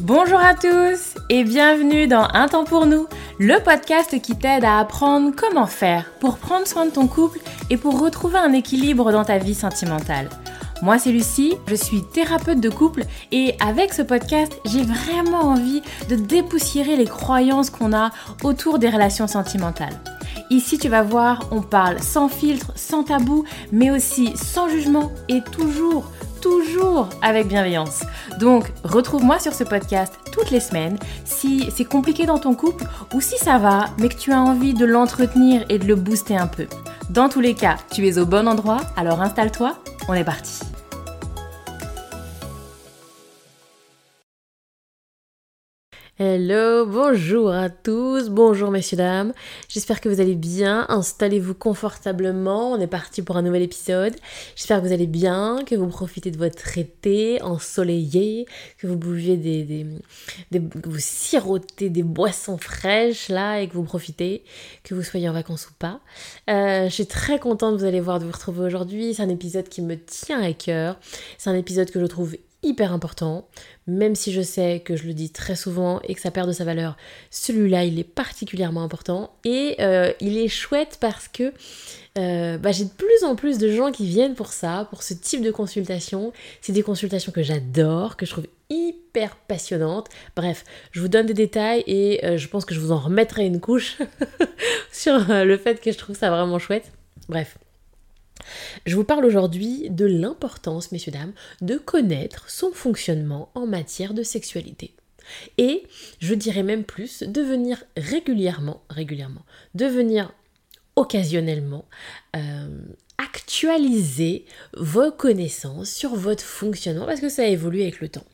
Bonjour à tous et bienvenue dans Un temps pour nous, le podcast qui t'aide à apprendre comment faire pour prendre soin de ton couple et pour retrouver un équilibre dans ta vie sentimentale. Moi c'est Lucie, je suis thérapeute de couple et avec ce podcast j'ai vraiment envie de dépoussiérer les croyances qu'on a autour des relations sentimentales. Ici tu vas voir, on parle sans filtre, sans tabou, mais aussi sans jugement et toujours toujours avec bienveillance. Donc, retrouve-moi sur ce podcast toutes les semaines si c'est compliqué dans ton couple ou si ça va, mais que tu as envie de l'entretenir et de le booster un peu. Dans tous les cas, tu es au bon endroit, alors installe-toi, on est parti. Hello, bonjour à tous, bonjour messieurs dames. J'espère que vous allez bien. Installez-vous confortablement. On est parti pour un nouvel épisode. J'espère que vous allez bien, que vous profitez de votre été ensoleillé, que vous bouviez des, des, que vous sirotez des boissons fraîches là et que vous profitez, que vous soyez en vacances ou pas. Euh, je suis très contente, vous allez voir, de vous retrouver aujourd'hui. C'est un épisode qui me tient à cœur. C'est un épisode que je trouve hyper important, même si je sais que je le dis très souvent et que ça perd de sa valeur, celui-là il est particulièrement important et euh, il est chouette parce que euh, bah, j'ai de plus en plus de gens qui viennent pour ça, pour ce type de consultation. C'est des consultations que j'adore, que je trouve hyper passionnantes. Bref, je vous donne des détails et euh, je pense que je vous en remettrai une couche sur le fait que je trouve ça vraiment chouette. Bref, je vous parle aujourd'hui de l'importance, messieurs, dames, de connaître son fonctionnement en matière de sexualité. Et je dirais même plus, de venir régulièrement, régulièrement, de venir occasionnellement euh, actualiser vos connaissances sur votre fonctionnement parce que ça évolue avec le temps.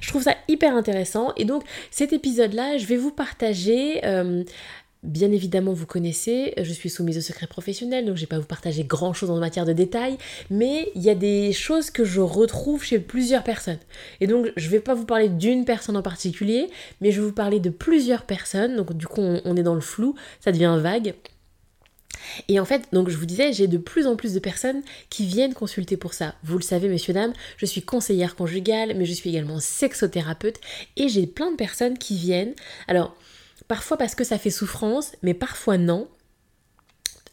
Je trouve ça hyper intéressant et donc cet épisode-là, je vais vous partager euh, Bien évidemment, vous connaissez, je suis soumise au secret professionnel, donc je ne vais pas vous partager grand chose en matière de détails, mais il y a des choses que je retrouve chez plusieurs personnes. Et donc, je ne vais pas vous parler d'une personne en particulier, mais je vais vous parler de plusieurs personnes, donc du coup, on, est dans le flou, ça devient vague. Et en fait, donc je vous disais, j'ai de plus en plus de personnes qui viennent consulter pour ça. Vous le savez, messieurs, dames, je suis conseillère conjugale, mais je suis également sexothérapeute, et j'ai plein de personnes qui viennent. Alors, Parfois parce que ça fait souffrance, mais parfois non.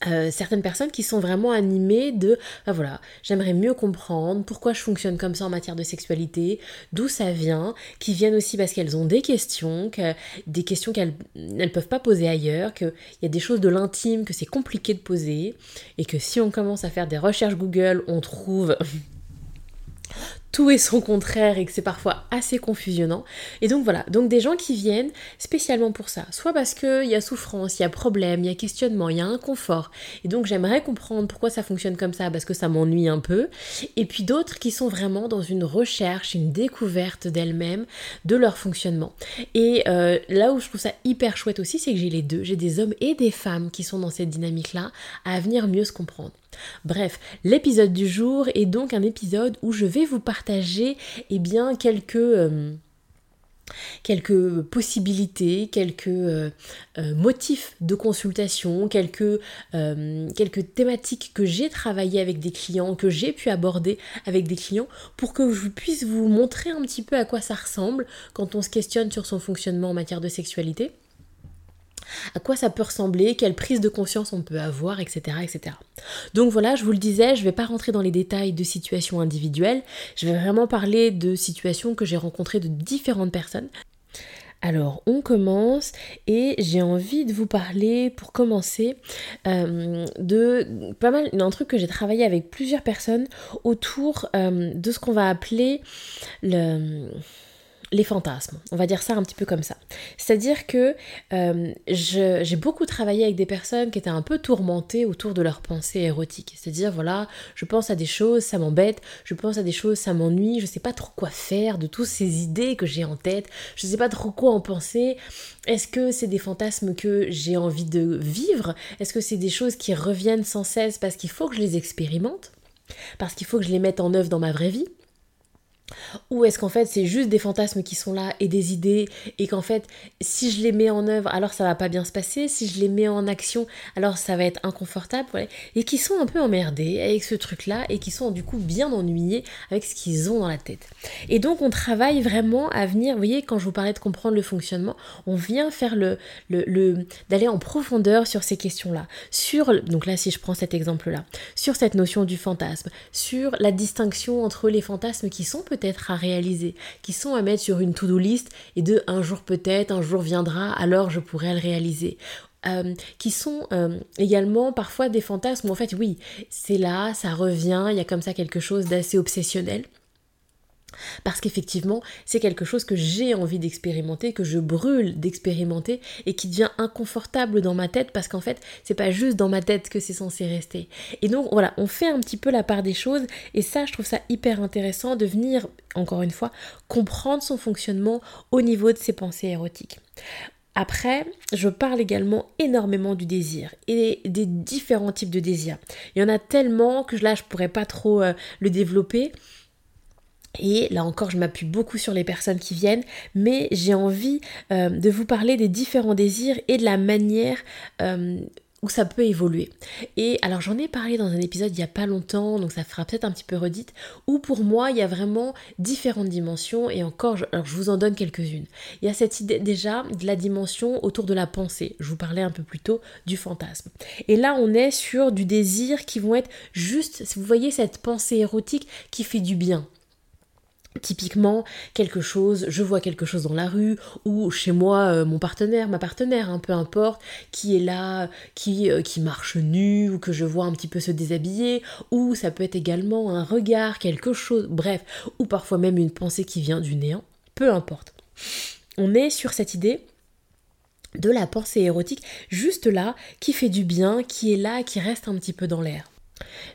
Euh, certaines personnes qui sont vraiment animées de ben voilà j'aimerais mieux comprendre pourquoi je fonctionne comme ça en matière de sexualité d'où ça vient qui viennent aussi parce qu'elles ont des questions que, des questions qu'elles ne peuvent pas poser ailleurs qu'il y a des choses de l'intime que c'est compliqué de poser et que si on commence à faire des recherches Google on trouve tout est son contraire et que c'est parfois assez confusionnant. Et donc voilà, donc des gens qui viennent spécialement pour ça, soit parce qu'il y a souffrance, il y a problème, il y a questionnement, il y a inconfort, et donc j'aimerais comprendre pourquoi ça fonctionne comme ça, parce que ça m'ennuie un peu, et puis d'autres qui sont vraiment dans une recherche, une découverte d'elles-mêmes, de leur fonctionnement. Et euh, là où je trouve ça hyper chouette aussi, c'est que j'ai les deux, j'ai des hommes et des femmes qui sont dans cette dynamique-là, à venir mieux se comprendre. Bref, l'épisode du jour est donc un épisode où je vais vous partager eh bien, quelques... Euh, quelques possibilités, quelques euh, euh, motifs de consultation, quelques, thématiques que j'ai travaillé avec des clients, que j'ai pu aborder avec des clients, pour que je puisse vous montrer un petit peu à quoi ça ressemble quand on se questionne sur son fonctionnement en matière de sexualité à quoi ça peut ressembler, quelle prise de conscience on peut avoir, etc. etc. Donc voilà, je vous le disais, je ne vais pas rentrer dans les détails de situations individuelles, je vais vraiment parler de situations que j'ai rencontrées de différentes personnes. Alors, on commence et j'ai envie de vous parler, pour commencer, euh, de pas mal, d'un truc que j'ai travaillé avec plusieurs personnes autour euh, de ce qu'on va appeler le les fantasmes, on va dire ça un petit peu comme ça. C'est-à-dire que euh, j'ai beaucoup travaillé avec des personnes qui étaient un peu tourmentées autour de leurs pensées érotiques. C'est-à-dire, voilà, je pense à des choses, ça m'embête, je pense à des choses, ça m'ennuie, je sais pas trop quoi faire de toutes ces idées que j'ai en tête, je sais pas trop quoi en penser. Est-ce que c'est des fantasmes que j'ai envie de vivre? Est-ce que c'est des choses qui reviennent sans cesse parce qu'il faut que je les expérimente? Parce qu'il faut que je les mette en œuvre dans ma vraie vie? Ou est-ce qu'en fait c'est juste des fantasmes qui sont là et des idées et qu'en fait si je les mets en œuvre alors ça va pas bien se passer, si je les mets en action alors ça va être inconfortable et qui sont un peu emmerdés avec ce truc là et qui sont du coup bien ennuyés avec ce qu'ils ont dans la tête. Et donc on travaille vraiment à venir, vous voyez quand je vous parlais de comprendre le fonctionnement, on vient faire le, le, le d'aller en profondeur sur ces questions là, sur donc là si je prends cet exemple là, sur cette notion du fantasme, sur la distinction entre les fantasmes qui sont peut-être à réaliser, qui sont à mettre sur une to-do list et de un jour peut-être, un jour viendra, alors je pourrai le réaliser. Euh, qui sont euh, également parfois des fantasmes où en fait oui, c'est là, ça revient, il y a comme ça quelque chose d'assez obsessionnel. Parce qu'effectivement, c'est quelque chose que j'ai envie d'expérimenter, que je brûle d'expérimenter et qui devient inconfortable dans ma tête parce qu'en fait, c'est pas juste dans ma tête que c'est censé rester. Et donc voilà, on fait un petit peu la part des choses et ça, je trouve ça hyper intéressant de venir, encore une fois, comprendre son fonctionnement au niveau de ses pensées érotiques. Après, je parle également énormément du désir et des différents types de désirs. Il y en a tellement que là, je pourrais pas trop euh, le développer. Et là encore, je m'appuie beaucoup sur les personnes qui viennent, mais j'ai envie euh, de vous parler des différents désirs et de la manière euh, où ça peut évoluer. Et alors j'en ai parlé dans un épisode il n'y a pas longtemps, donc ça fera peut-être un petit peu redite, où pour moi il y a vraiment différentes dimensions, et encore, alors je vous en donne quelques-unes. Il y a cette idée déjà de la dimension autour de la pensée, je vous parlais un peu plus tôt du fantasme. Et là on est sur du désir qui vont être juste, vous voyez cette pensée érotique qui fait du bien, Typiquement, quelque chose, je vois quelque chose dans la rue, ou chez moi, euh, mon partenaire, ma partenaire, hein, peu importe, qui est là, qui, euh, qui marche nu, ou que je vois un petit peu se déshabiller, ou ça peut être également un regard, quelque chose, bref, ou parfois même une pensée qui vient du néant, peu importe. On est sur cette idée de la pensée érotique, juste là, qui fait du bien, qui est là, qui reste un petit peu dans l'air.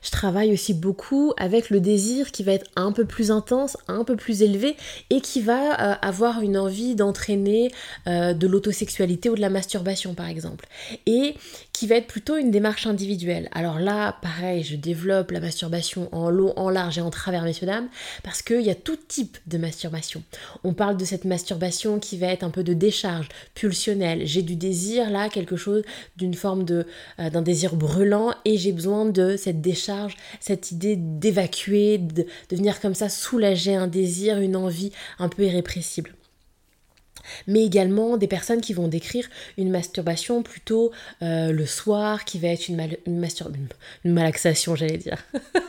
Je travaille aussi beaucoup avec le désir qui va être un peu plus intense, un peu plus élevé et qui va euh, avoir une envie d'entraîner euh, de l'autosexualité ou de la masturbation par exemple. Et qui va être plutôt une démarche individuelle. Alors là, pareil, je développe la masturbation en long, en large et en travers, messieurs dames, parce qu'il y a tout type de masturbation. On parle de cette masturbation qui va être un peu de décharge pulsionnelle. J'ai du désir là, quelque chose d'une forme euh, d'un désir brûlant et j'ai besoin de cette décharge, cette idée d'évacuer, de, de venir comme ça soulager un désir, une envie un peu irrépressible mais également des personnes qui vont décrire une masturbation plutôt euh, le soir, qui va être une, une, malaxation, j'allais dire.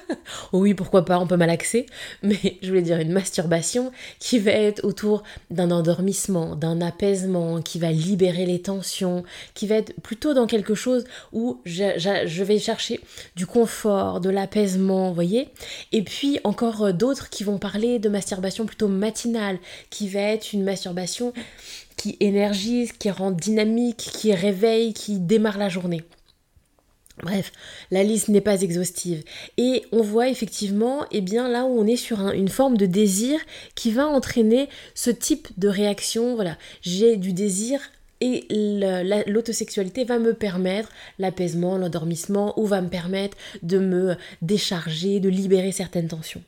oui, pourquoi pas, on peut malaxer, mais je voulais dire une masturbation qui va être autour d'un endormissement, d'un apaisement, qui va libérer les tensions, qui va être plutôt dans quelque chose où je, je vais chercher du confort, de l'apaisement, vous voyez. Et puis encore euh, d'autres qui vont parler de masturbation plutôt matinale, qui va être une masturbation qui énergise, qui rend dynamique, qui réveille, qui démarre la journée. Bref, la liste n'est pas exhaustive. Et on voit effectivement, eh bien là où on est sur une forme de désir qui va entraîner ce type de réaction. Voilà, j'ai du désir et l'autosexualité va me permettre l'apaisement, l'endormissement, ou va me permettre de me décharger, de libérer certaines tensions.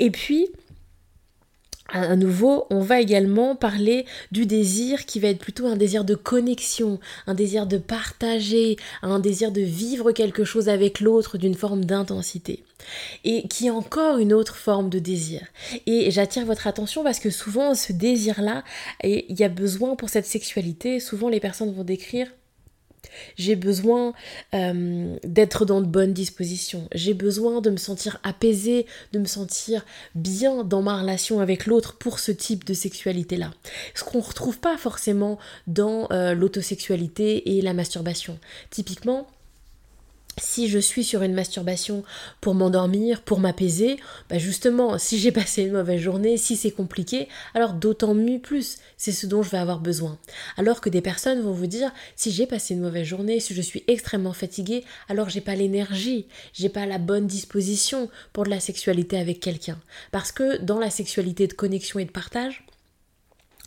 Et puis, à nouveau, on va également parler du désir qui va être plutôt un désir de connexion, un désir de partager, un désir de vivre quelque chose avec l'autre d'une forme d'intensité. Et qui est encore une autre forme de désir. Et j'attire votre attention parce que souvent ce désir-là, il y a besoin pour cette sexualité, souvent les personnes vont décrire j'ai besoin euh, d'être dans de bonnes dispositions. J'ai besoin de me sentir apaisée, de me sentir bien dans ma relation avec l'autre pour ce type de sexualité-là. Ce qu'on ne retrouve pas forcément dans euh, l'autosexualité et la masturbation. Typiquement, si je suis sur une masturbation pour m'endormir, pour m'apaiser, bah justement, si j'ai passé une mauvaise journée, si c'est compliqué, alors d'autant mieux plus, c'est ce dont je vais avoir besoin. Alors que des personnes vont vous dire, si j'ai passé une mauvaise journée, si je suis extrêmement fatiguée, alors j'ai pas l'énergie, j'ai pas la bonne disposition pour de la sexualité avec quelqu'un. Parce que dans la sexualité de connexion et de partage,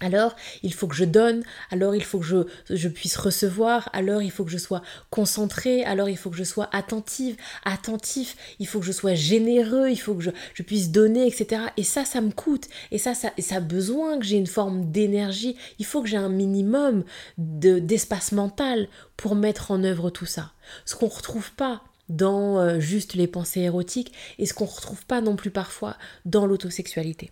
alors il faut que je donne, alors il faut que je, je, puisse recevoir, alors il faut que je sois concentrée, alors il faut que je sois attentive, attentif, il faut que je sois généreux, il faut que je, je puisse donner, etc. Et ça, ça me coûte. Et ça, ça, ça a besoin que j'ai une forme d'énergie. Il faut que j'ai un minimum d'espace mental pour mettre en œuvre tout ça. Ce qu'on ne retrouve pas dans euh, juste les pensées érotiques et ce qu'on ne retrouve pas non plus parfois dans l'autosexualité.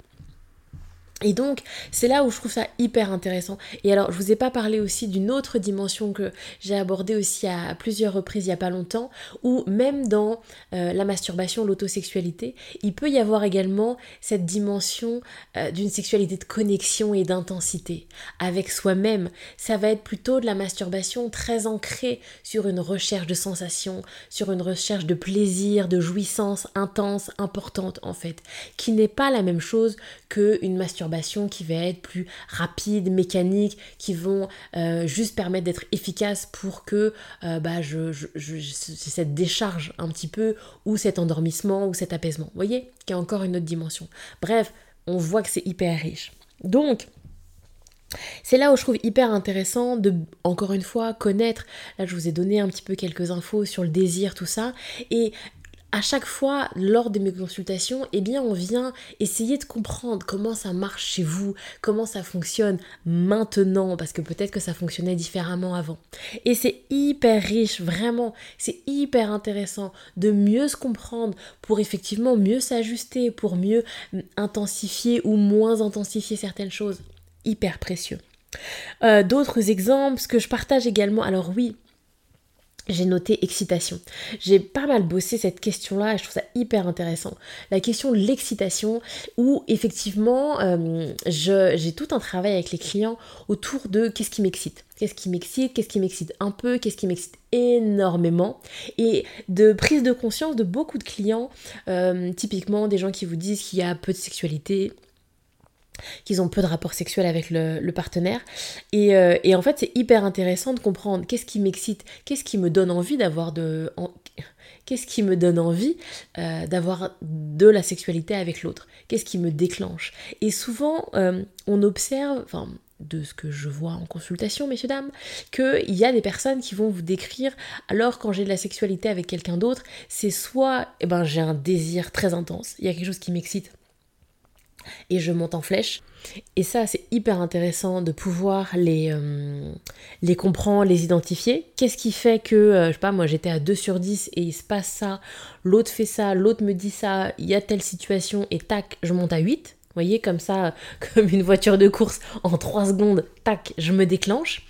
Et donc, c'est là où je trouve ça hyper intéressant. Et alors, je vous ai pas parlé aussi d'une autre dimension que j'ai abordée aussi à plusieurs reprises il y a pas longtemps, où même dans euh, la masturbation, l'autosexualité, il peut y avoir également cette dimension euh, d'une sexualité de connexion et d'intensité avec soi-même. Ça va être plutôt de la masturbation très ancrée sur une recherche de sensations, sur une recherche de plaisir, de jouissance intense, importante en fait, qui n'est pas la même chose qu'une masturbation qui va être plus rapide, mécanique, qui vont euh, juste permettre d'être efficace pour que euh, bah, je, je, cette décharge un petit peu, ou cet endormissement, ou cet apaisement. Vous voyez Qui a encore une autre dimension. Bref, on voit que c'est hyper riche. Donc, c'est là où je trouve hyper intéressant de, encore une fois, connaître, là je vous ai donné un petit peu quelques infos sur le désir, tout ça, et à chaque fois, lors de mes consultations, eh bien, on vient essayer de comprendre comment ça marche chez vous, comment ça fonctionne maintenant, parce que peut-être que ça fonctionnait différemment avant. Et c'est hyper riche, vraiment, c'est hyper intéressant de mieux se comprendre pour effectivement mieux s'ajuster, pour mieux intensifier ou moins intensifier certaines choses. Hyper précieux. Euh, d'autres exemples, que je partage également, alors oui, j'ai noté excitation. J'ai pas mal bossé cette question-là et je trouve ça hyper intéressant. La question de l'excitation où effectivement euh, j'ai tout un travail avec les clients autour de qu'est-ce qui m'excite. Qu'est-ce qui m'excite, qu'est-ce qui m'excite un peu, qu'est-ce qui m'excite énormément. Et de prise de conscience de beaucoup de clients, euh, typiquement des gens qui vous disent qu'il y a peu de sexualité, qu'ils ont peu de rapports sexuels avec le, partenaire. Euh, et, en fait, c'est hyper intéressant de comprendre qu'est-ce qui m'excite, qu'est-ce qui me donne envie d'avoir de... Qu'est-ce qui me donne envie euh, d'avoir de la sexualité avec l'autre Qu'est-ce qui me déclenche Et souvent, euh, on observe, enfin, de ce que je vois en consultation, messieurs, dames, qu'il y a des personnes qui vont vous décrire, alors quand j'ai de la sexualité avec quelqu'un d'autre, c'est soit, eh ben, j'ai un désir très intense, il y a quelque chose qui m'excite, et je monte en flèche. Et ça, c'est hyper intéressant de pouvoir les, euh, les comprendre, les identifier. Qu'est-ce qui fait que, euh, je sais pas, moi j'étais à 2 sur 10 et il se passe ça, l'autre fait ça, l'autre me dit ça, il y a telle situation et tac, je monte à 8. Voyez, comme ça, comme une voiture de course, en 3 secondes, tac, je me déclenche.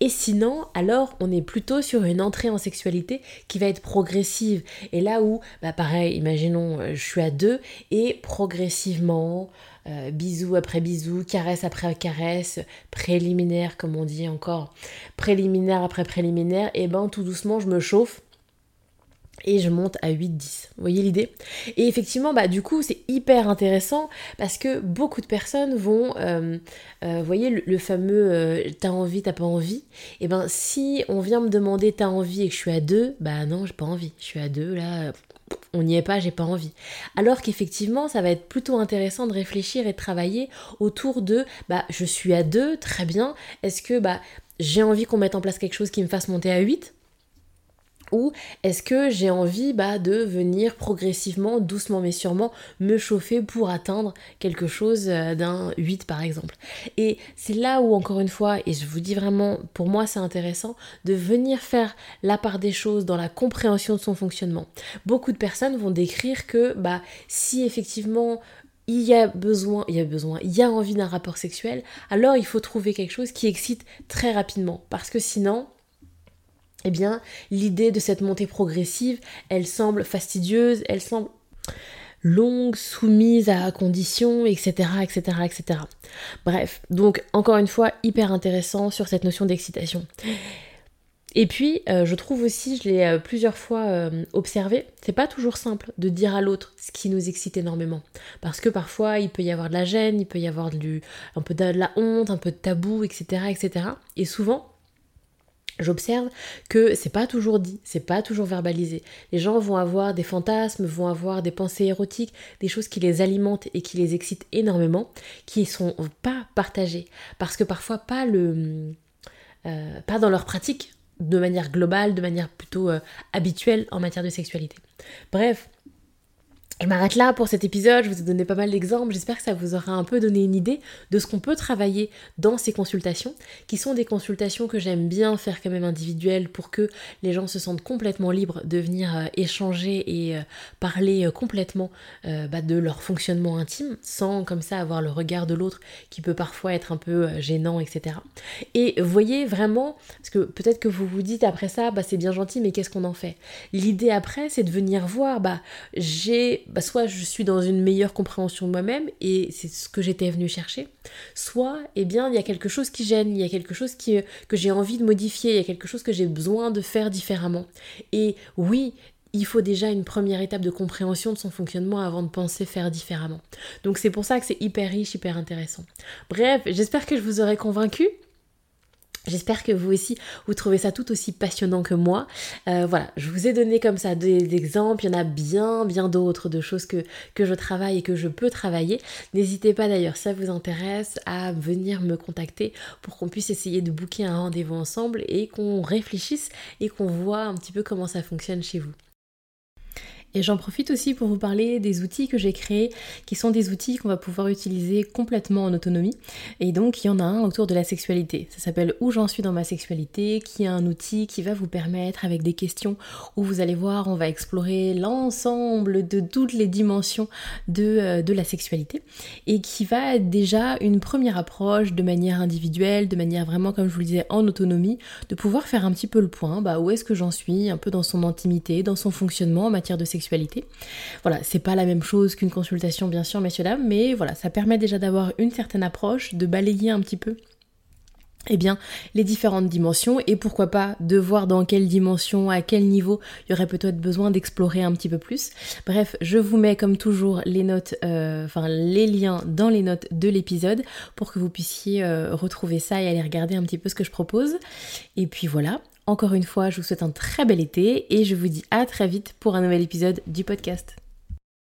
Et sinon, alors, on est plutôt sur une entrée en sexualité qui va être progressive. Et là où, bah pareil, imaginons, euh, je suis à 2 et progressivement, euh, bisous après bisous, caresse après caresse, préliminaire, comme on dit encore, préliminaire après préliminaire, et ben tout doucement, je me chauffe et je monte à 8-10. Vous voyez l'idée? Et effectivement, bah, du coup, c'est hyper intéressant parce que beaucoup de personnes vont, euh, euh, voyez, le, fameux euh, t'as envie, t'as pas envie. Et ben, si on vient me demander t'as envie et que je suis à 2, bah non, j'ai pas envie. Je suis à 2, là, on n'y est pas, j'ai pas envie. Alors qu'effectivement, ça va être plutôt intéressant de réfléchir et de travailler autour de, bah, je suis à 2, très bien. Est-ce que, bah, j'ai envie qu'on mette en place quelque chose qui me fasse monter à 8 ou est-ce que j'ai envie bah, de venir progressivement, doucement mais sûrement, me chauffer pour atteindre quelque chose euh, d'un 8 par exemple Et c'est là où, encore une fois, et je vous dis vraiment, pour moi c'est intéressant, de venir faire la part des choses dans la compréhension de son fonctionnement. Beaucoup de personnes vont décrire que bah, si effectivement il y a besoin, il y a besoin, il y a envie d'un rapport sexuel, alors il faut trouver quelque chose qui excite très rapidement. Parce que sinon, eh bien, l'idée de cette montée progressive, elle semble fastidieuse, elle semble longue, soumise à conditions, etc., etc., etc. Bref, donc encore une fois, hyper intéressant sur cette notion d'excitation. Et puis, euh, je trouve aussi, je l'ai euh, plusieurs fois euh, observé, c'est pas toujours simple de dire à l'autre ce qui nous excite énormément. Parce que parfois, il peut y avoir de la gêne, il peut y avoir un peu de la honte, un peu de tabou, etc., etc. Et souvent, j'observe que c'est pas toujours dit, c'est pas toujours verbalisé. Les gens vont avoir des fantasmes, vont avoir des pensées érotiques, des choses qui les alimentent et qui les excitent énormément, qui sont pas partagées parce que parfois pas le euh, pas dans leur pratique de manière globale, de manière plutôt euh, habituelle en matière de sexualité. Bref, je m'arrête là pour cet épisode, je vous ai donné pas mal d'exemples, j'espère que ça vous aura un peu donné une idée de ce qu'on peut travailler dans ces consultations, qui sont des consultations que j'aime bien faire quand même individuelles pour que les gens se sentent complètement libres de venir euh, échanger et euh, parler euh, complètement bah, de leur fonctionnement intime, sans comme ça avoir le regard de l'autre qui peut parfois être un peu gênant, etc. Et voyez vraiment, parce que peut-être que vous vous dites après ça, bah c'est bien gentil, mais qu'est-ce qu'on en fait? L'idée après, c'est de venir voir, bah j'ai bah, soit je suis dans une meilleure compréhension de moi-même et c'est ce que j'étais venue chercher, soit eh bien il y a quelque chose qui gêne, il y a quelque chose qui, que j'ai envie de modifier, il y a quelque chose que j'ai besoin de faire différemment. Et oui, il faut déjà une première étape de compréhension de son fonctionnement avant de penser faire différemment. Donc c'est pour ça que c'est hyper riche, hyper intéressant. Bref, j'espère que je vous aurai convaincu. J'espère que vous aussi, vous trouvez ça tout aussi passionnant que moi. Euh, voilà, je vous ai donné comme ça des, exemples. Il y en a bien, bien d'autres de choses que, que je travaille et que je peux travailler. N'hésitez pas d'ailleurs, ça vous intéresse, à venir me contacter pour qu'on puisse essayer de booker un rendez-vous ensemble et qu'on réfléchisse et qu'on voit un petit peu comment ça fonctionne chez vous. Et j'en profite aussi pour vous parler des outils que j'ai créés, qui sont des outils qu'on va pouvoir utiliser complètement en autonomie. Et donc il y en a un autour de la sexualité. Ça s'appelle Où j'en suis dans ma sexualité, qui est un outil qui va vous permettre, avec des questions où vous allez voir, on va explorer l'ensemble de toutes les dimensions de, euh, de la sexualité, et qui va être déjà une première approche de manière individuelle, de manière vraiment, comme je vous le disais, en autonomie, de pouvoir faire un petit peu le point, bah, où est-ce que j'en suis, un peu dans son intimité, dans son fonctionnement en matière de voilà, c'est pas la même chose qu'une consultation, bien sûr, messieurs, dames, mais voilà, ça permet déjà d'avoir une certaine approche, de balayer un petit peu eh bien, les différentes dimensions et pourquoi pas de voir dans quelle dimension, à quel niveau il y aurait peut-être besoin d'explorer un petit peu plus. Bref, je vous mets comme toujours les notes, euh, enfin les liens dans les notes de l'épisode pour que vous puissiez euh, retrouver ça et aller regarder un petit peu ce que je propose. Et puis voilà, encore une fois, je vous souhaite un très bel été et je vous dis à très vite pour un nouvel épisode du podcast.